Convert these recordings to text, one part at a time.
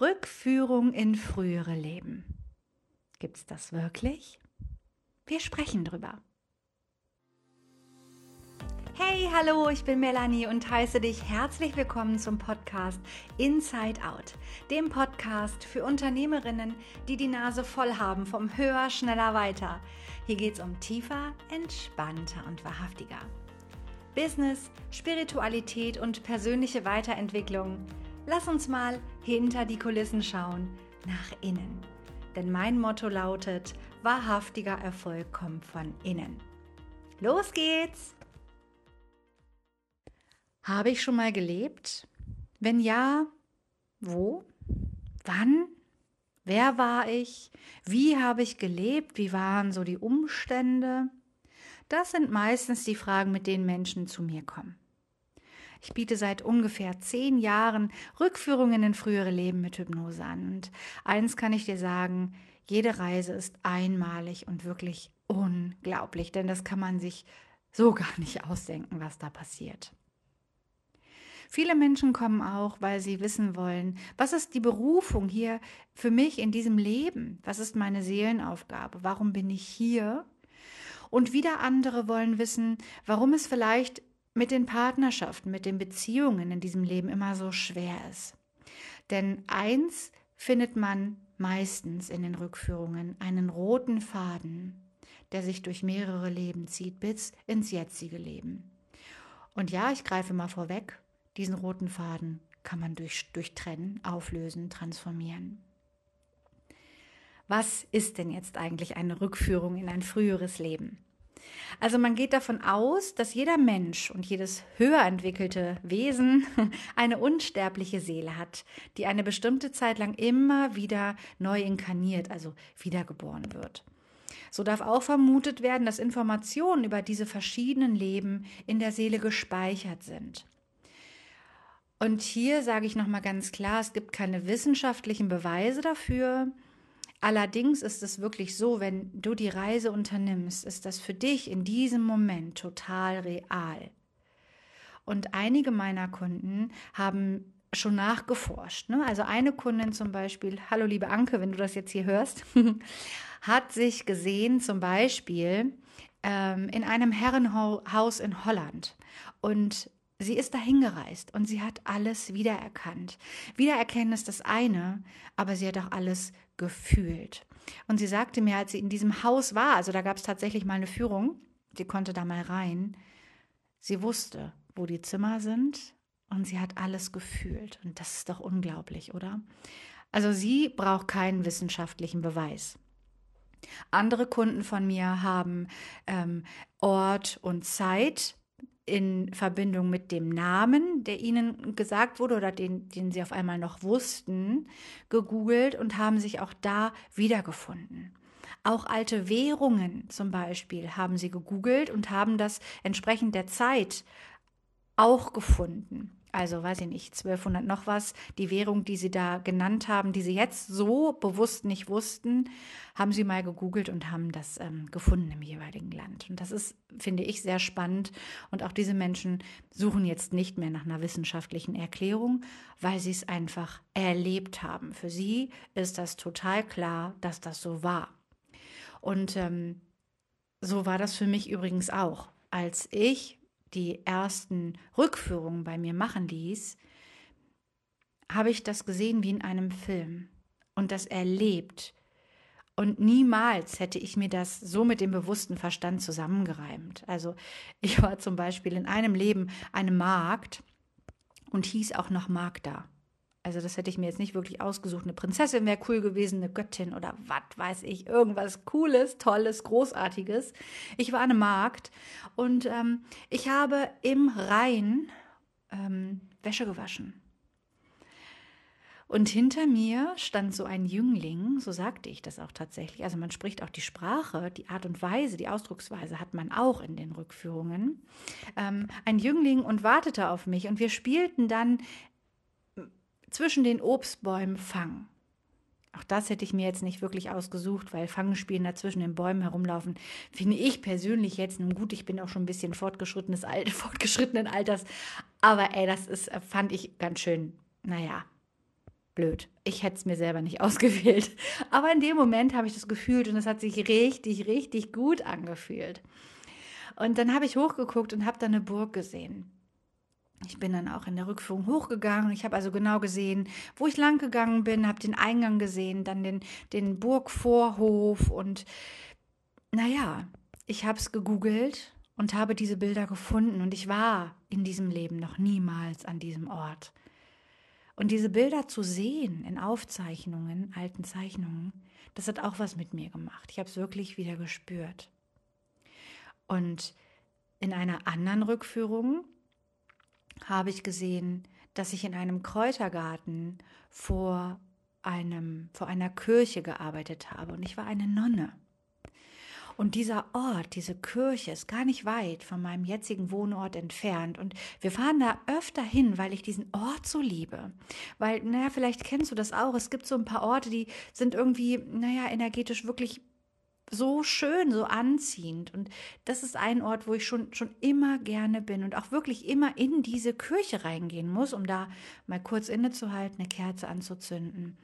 Rückführung in frühere Leben. Gibt's das wirklich? Wir sprechen drüber. Hey, hallo, ich bin Melanie und heiße dich herzlich willkommen zum Podcast Inside Out, dem Podcast für Unternehmerinnen, die die Nase voll haben vom Höher, schneller, weiter. Hier geht's um tiefer, entspannter und wahrhaftiger. Business, Spiritualität und persönliche Weiterentwicklung. Lass uns mal hinter die Kulissen schauen, nach innen. Denn mein Motto lautet, wahrhaftiger Erfolg kommt von innen. Los geht's! Habe ich schon mal gelebt? Wenn ja, wo? Wann? Wer war ich? Wie habe ich gelebt? Wie waren so die Umstände? Das sind meistens die Fragen, mit denen Menschen zu mir kommen. Ich biete seit ungefähr zehn Jahren Rückführungen in frühere Leben mit Hypnose an. Und eins kann ich dir sagen, jede Reise ist einmalig und wirklich unglaublich, denn das kann man sich so gar nicht ausdenken, was da passiert. Viele Menschen kommen auch, weil sie wissen wollen, was ist die Berufung hier für mich in diesem Leben? Was ist meine Seelenaufgabe? Warum bin ich hier? Und wieder andere wollen wissen, warum es vielleicht mit den Partnerschaften, mit den Beziehungen in diesem Leben immer so schwer ist. Denn eins findet man meistens in den Rückführungen, einen roten Faden, der sich durch mehrere Leben zieht bis ins jetzige Leben. Und ja, ich greife mal vorweg, diesen roten Faden kann man durch, durchtrennen, auflösen, transformieren. Was ist denn jetzt eigentlich eine Rückführung in ein früheres Leben? Also man geht davon aus, dass jeder Mensch und jedes höher entwickelte Wesen eine unsterbliche Seele hat, die eine bestimmte Zeit lang immer wieder neu inkarniert, also wiedergeboren wird. So darf auch vermutet werden, dass Informationen über diese verschiedenen Leben in der Seele gespeichert sind. Und hier sage ich nochmal ganz klar, es gibt keine wissenschaftlichen Beweise dafür, Allerdings ist es wirklich so, wenn du die Reise unternimmst, ist das für dich in diesem Moment total real. Und einige meiner Kunden haben schon nachgeforscht. Ne? Also eine Kundin zum Beispiel, hallo liebe Anke, wenn du das jetzt hier hörst, hat sich gesehen zum Beispiel ähm, in einem Herrenhaus in Holland. Und Sie ist dahin gereist und sie hat alles wiedererkannt. Wiedererkennen ist das eine, aber sie hat auch alles gefühlt. Und sie sagte mir, als sie in diesem Haus war, also da gab es tatsächlich mal eine Führung, sie konnte da mal rein, sie wusste, wo die Zimmer sind und sie hat alles gefühlt. Und das ist doch unglaublich, oder? Also sie braucht keinen wissenschaftlichen Beweis. Andere Kunden von mir haben ähm, Ort und Zeit in Verbindung mit dem Namen, der ihnen gesagt wurde oder den, den sie auf einmal noch wussten, gegoogelt und haben sich auch da wiedergefunden. Auch alte Währungen zum Beispiel haben sie gegoogelt und haben das entsprechend der Zeit auch gefunden also weiß ich nicht, 1200 noch was, die Währung, die sie da genannt haben, die sie jetzt so bewusst nicht wussten, haben sie mal gegoogelt und haben das ähm, gefunden im jeweiligen Land. Und das ist, finde ich, sehr spannend. Und auch diese Menschen suchen jetzt nicht mehr nach einer wissenschaftlichen Erklärung, weil sie es einfach erlebt haben. Für sie ist das total klar, dass das so war. Und ähm, so war das für mich übrigens auch. Als ich die ersten Rückführungen bei mir machen ließ, habe ich das gesehen wie in einem Film und das erlebt. Und niemals hätte ich mir das so mit dem bewussten Verstand zusammengereimt. Also ich war zum Beispiel in einem Leben eine Magd und hieß auch noch Magda. Also das hätte ich mir jetzt nicht wirklich ausgesucht. Eine Prinzessin wäre cool gewesen, eine Göttin oder was weiß ich, irgendwas Cooles, Tolles, Großartiges. Ich war eine Magd und ähm, ich habe im Rhein ähm, Wäsche gewaschen. Und hinter mir stand so ein Jüngling, so sagte ich das auch tatsächlich. Also man spricht auch die Sprache, die Art und Weise, die Ausdrucksweise hat man auch in den Rückführungen. Ähm, ein Jüngling und wartete auf mich und wir spielten dann zwischen den Obstbäumen fangen. Auch das hätte ich mir jetzt nicht wirklich ausgesucht, weil Fangenspielen da zwischen den Bäumen herumlaufen, finde ich persönlich jetzt, nun gut, ich bin auch schon ein bisschen fortgeschrittenes Alter, fortgeschrittenen Alters, aber ey, das ist, fand ich ganz schön, naja, blöd. Ich hätte es mir selber nicht ausgewählt. Aber in dem Moment habe ich das gefühlt und es hat sich richtig, richtig gut angefühlt. Und dann habe ich hochgeguckt und habe da eine Burg gesehen. Ich bin dann auch in der Rückführung hochgegangen. Ich habe also genau gesehen, wo ich lang gegangen bin, habe den Eingang gesehen, dann den, den Burgvorhof und naja, ich habe es gegoogelt und habe diese Bilder gefunden und ich war in diesem Leben noch niemals an diesem Ort. Und diese Bilder zu sehen in Aufzeichnungen, alten Zeichnungen, das hat auch was mit mir gemacht. Ich habe es wirklich wieder gespürt. Und in einer anderen Rückführung habe ich gesehen, dass ich in einem Kräutergarten vor einem vor einer Kirche gearbeitet habe und ich war eine Nonne. Und dieser Ort, diese Kirche ist gar nicht weit von meinem jetzigen Wohnort entfernt. Und wir fahren da öfter hin, weil ich diesen Ort so liebe. Weil, naja, vielleicht kennst du das auch. Es gibt so ein paar Orte, die sind irgendwie, naja, energetisch wirklich so schön, so anziehend. Und das ist ein Ort, wo ich schon, schon immer gerne bin und auch wirklich immer in diese Kirche reingehen muss, um da mal kurz innezuhalten, eine Kerze anzuzünden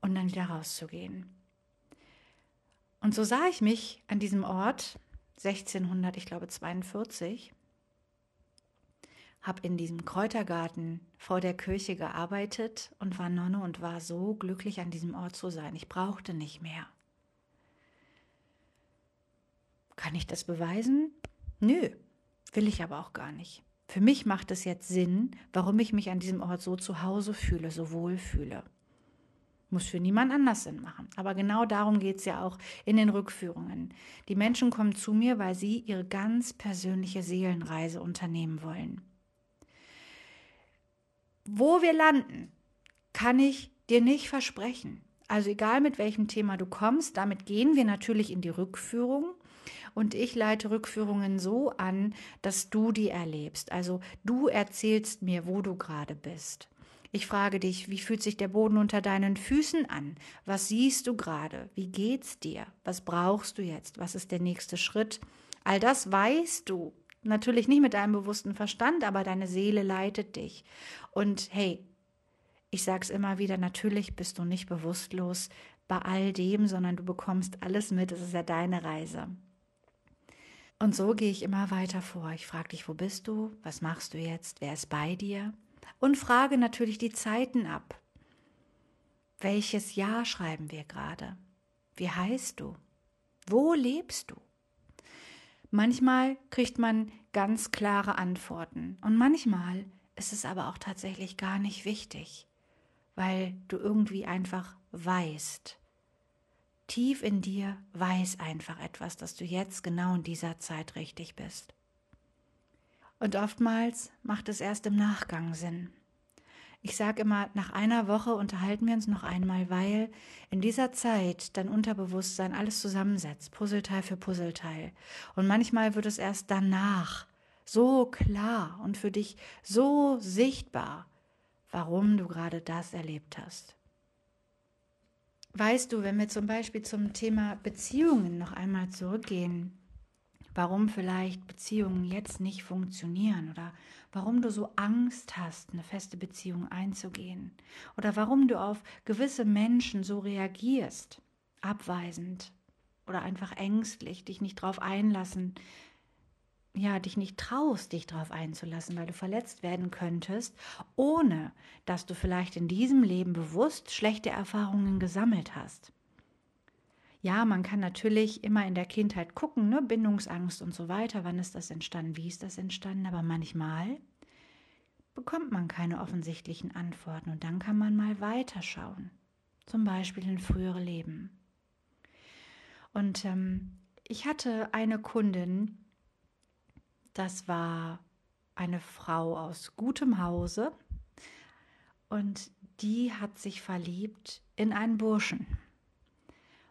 und dann wieder rauszugehen. Und so sah ich mich an diesem Ort 1600, ich glaube 42, habe in diesem Kräutergarten vor der Kirche gearbeitet und war Nonne und war so glücklich an diesem Ort zu sein. Ich brauchte nicht mehr. Kann ich das beweisen? Nö, will ich aber auch gar nicht. Für mich macht es jetzt Sinn, warum ich mich an diesem Ort so zu Hause fühle, so wohl fühle. Muss für niemand anders Sinn machen. Aber genau darum geht es ja auch in den Rückführungen. Die Menschen kommen zu mir, weil sie ihre ganz persönliche Seelenreise unternehmen wollen. Wo wir landen, kann ich dir nicht versprechen. Also egal mit welchem Thema du kommst, damit gehen wir natürlich in die Rückführung. Und ich leite Rückführungen so an, dass du die erlebst. Also du erzählst mir, wo du gerade bist. Ich frage dich, wie fühlt sich der Boden unter deinen Füßen an? Was siehst du gerade? Wie geht's dir? Was brauchst du jetzt? Was ist der nächste Schritt? All das weißt du. Natürlich nicht mit deinem bewussten Verstand, aber deine Seele leitet dich. Und hey, ich sag's immer wieder, natürlich bist du nicht bewusstlos bei all dem, sondern du bekommst alles mit. Es ist ja deine Reise. Und so gehe ich immer weiter vor. Ich frage dich, wo bist du? Was machst du jetzt? Wer ist bei dir? und frage natürlich die Zeiten ab. Welches Jahr schreiben wir gerade? Wie heißt du? Wo lebst du? Manchmal kriegt man ganz klare Antworten und manchmal ist es aber auch tatsächlich gar nicht wichtig, weil du irgendwie einfach weißt. Tief in dir weiß einfach etwas, dass du jetzt genau in dieser Zeit richtig bist. Und oftmals macht es erst im Nachgang Sinn. Ich sage immer, nach einer Woche unterhalten wir uns noch einmal, weil in dieser Zeit dein Unterbewusstsein alles zusammensetzt, Puzzleteil für Puzzleteil. Und manchmal wird es erst danach so klar und für dich so sichtbar, warum du gerade das erlebt hast. Weißt du, wenn wir zum Beispiel zum Thema Beziehungen noch einmal zurückgehen, warum vielleicht Beziehungen jetzt nicht funktionieren oder warum du so Angst hast, eine feste Beziehung einzugehen oder warum du auf gewisse Menschen so reagierst, abweisend oder einfach ängstlich, dich nicht drauf einlassen, ja, dich nicht traust, dich darauf einzulassen, weil du verletzt werden könntest, ohne dass du vielleicht in diesem Leben bewusst schlechte Erfahrungen gesammelt hast. Ja, man kann natürlich immer in der Kindheit gucken, ne? Bindungsangst und so weiter, wann ist das entstanden, wie ist das entstanden, aber manchmal bekommt man keine offensichtlichen Antworten und dann kann man mal weiterschauen, zum Beispiel in frühere Leben. Und ähm, ich hatte eine Kundin, das war eine Frau aus gutem Hause und die hat sich verliebt in einen Burschen.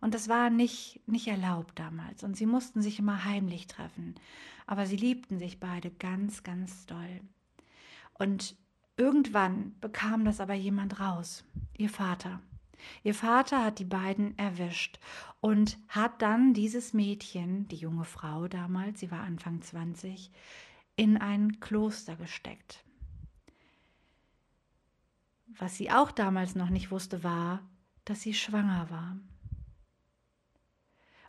Und das war nicht, nicht erlaubt damals. Und sie mussten sich immer heimlich treffen. Aber sie liebten sich beide ganz, ganz doll. Und irgendwann bekam das aber jemand raus, ihr Vater. Ihr Vater hat die beiden erwischt und hat dann dieses Mädchen, die junge Frau damals, sie war Anfang 20, in ein Kloster gesteckt. was sie auch damals noch nicht wusste, war, dass sie schwanger war.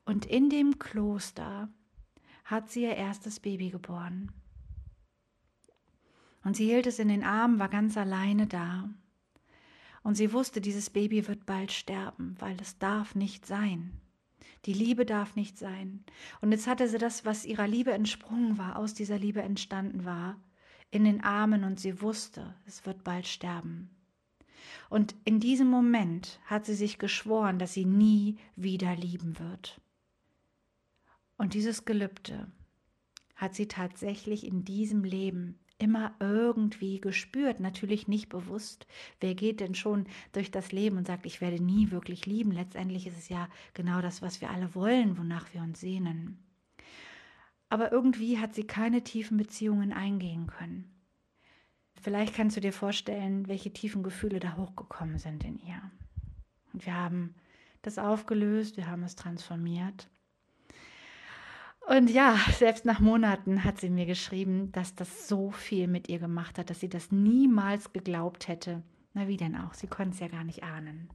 Und in dem Kloster hat sie ihr erstes Baby geboren. Und sie hielt es in den Armen, war ganz alleine da. Und sie wusste, dieses Baby wird bald sterben, weil es darf nicht sein. Die Liebe darf nicht sein. Und jetzt hatte sie das, was ihrer Liebe entsprungen war, aus dieser Liebe entstanden war, in den Armen und sie wusste, es wird bald sterben. Und in diesem Moment hat sie sich geschworen, dass sie nie wieder lieben wird. Und dieses Gelübde hat sie tatsächlich in diesem Leben immer irgendwie gespürt, natürlich nicht bewusst. Wer geht denn schon durch das Leben und sagt, ich werde nie wirklich lieben? Letztendlich ist es ja genau das, was wir alle wollen, wonach wir uns sehnen. Aber irgendwie hat sie keine tiefen Beziehungen eingehen können. Vielleicht kannst du dir vorstellen, welche tiefen Gefühle da hochgekommen sind in ihr. Und wir haben das aufgelöst, wir haben es transformiert. Und ja, selbst nach Monaten hat sie mir geschrieben, dass das so viel mit ihr gemacht hat, dass sie das niemals geglaubt hätte. Na wie denn auch, sie konnte es ja gar nicht ahnen.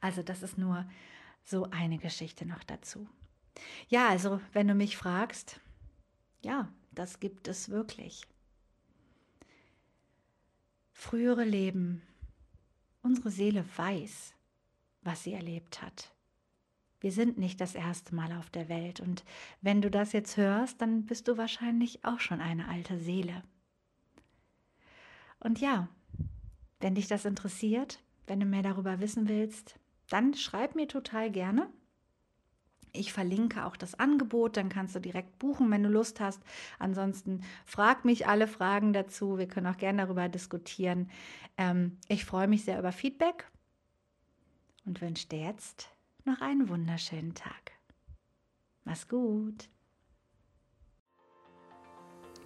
Also das ist nur so eine Geschichte noch dazu. Ja, also wenn du mich fragst, ja, das gibt es wirklich. Frühere Leben. Unsere Seele weiß, was sie erlebt hat. Wir sind nicht das erste Mal auf der Welt und wenn du das jetzt hörst, dann bist du wahrscheinlich auch schon eine alte Seele. Und ja, wenn dich das interessiert, wenn du mehr darüber wissen willst, dann schreib mir total gerne. Ich verlinke auch das Angebot, dann kannst du direkt buchen, wenn du Lust hast. Ansonsten frag mich alle Fragen dazu. Wir können auch gerne darüber diskutieren. Ähm, ich freue mich sehr über Feedback und wünsche dir jetzt noch einen wunderschönen Tag. Mach's gut.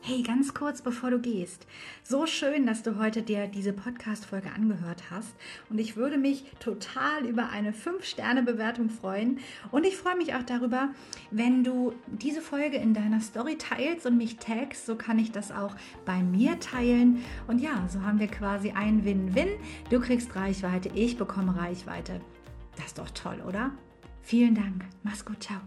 Hey, ganz kurz bevor du gehst. So schön, dass du heute dir diese Podcast-Folge angehört hast. Und ich würde mich total über eine 5-Sterne-Bewertung freuen. Und ich freue mich auch darüber, wenn du diese Folge in deiner Story teilst und mich tagst. So kann ich das auch bei mir teilen. Und ja, so haben wir quasi ein Win-Win. Du kriegst Reichweite, ich bekomme Reichweite. Das ist doch toll, oder? Vielen Dank. Mach's gut. Ciao.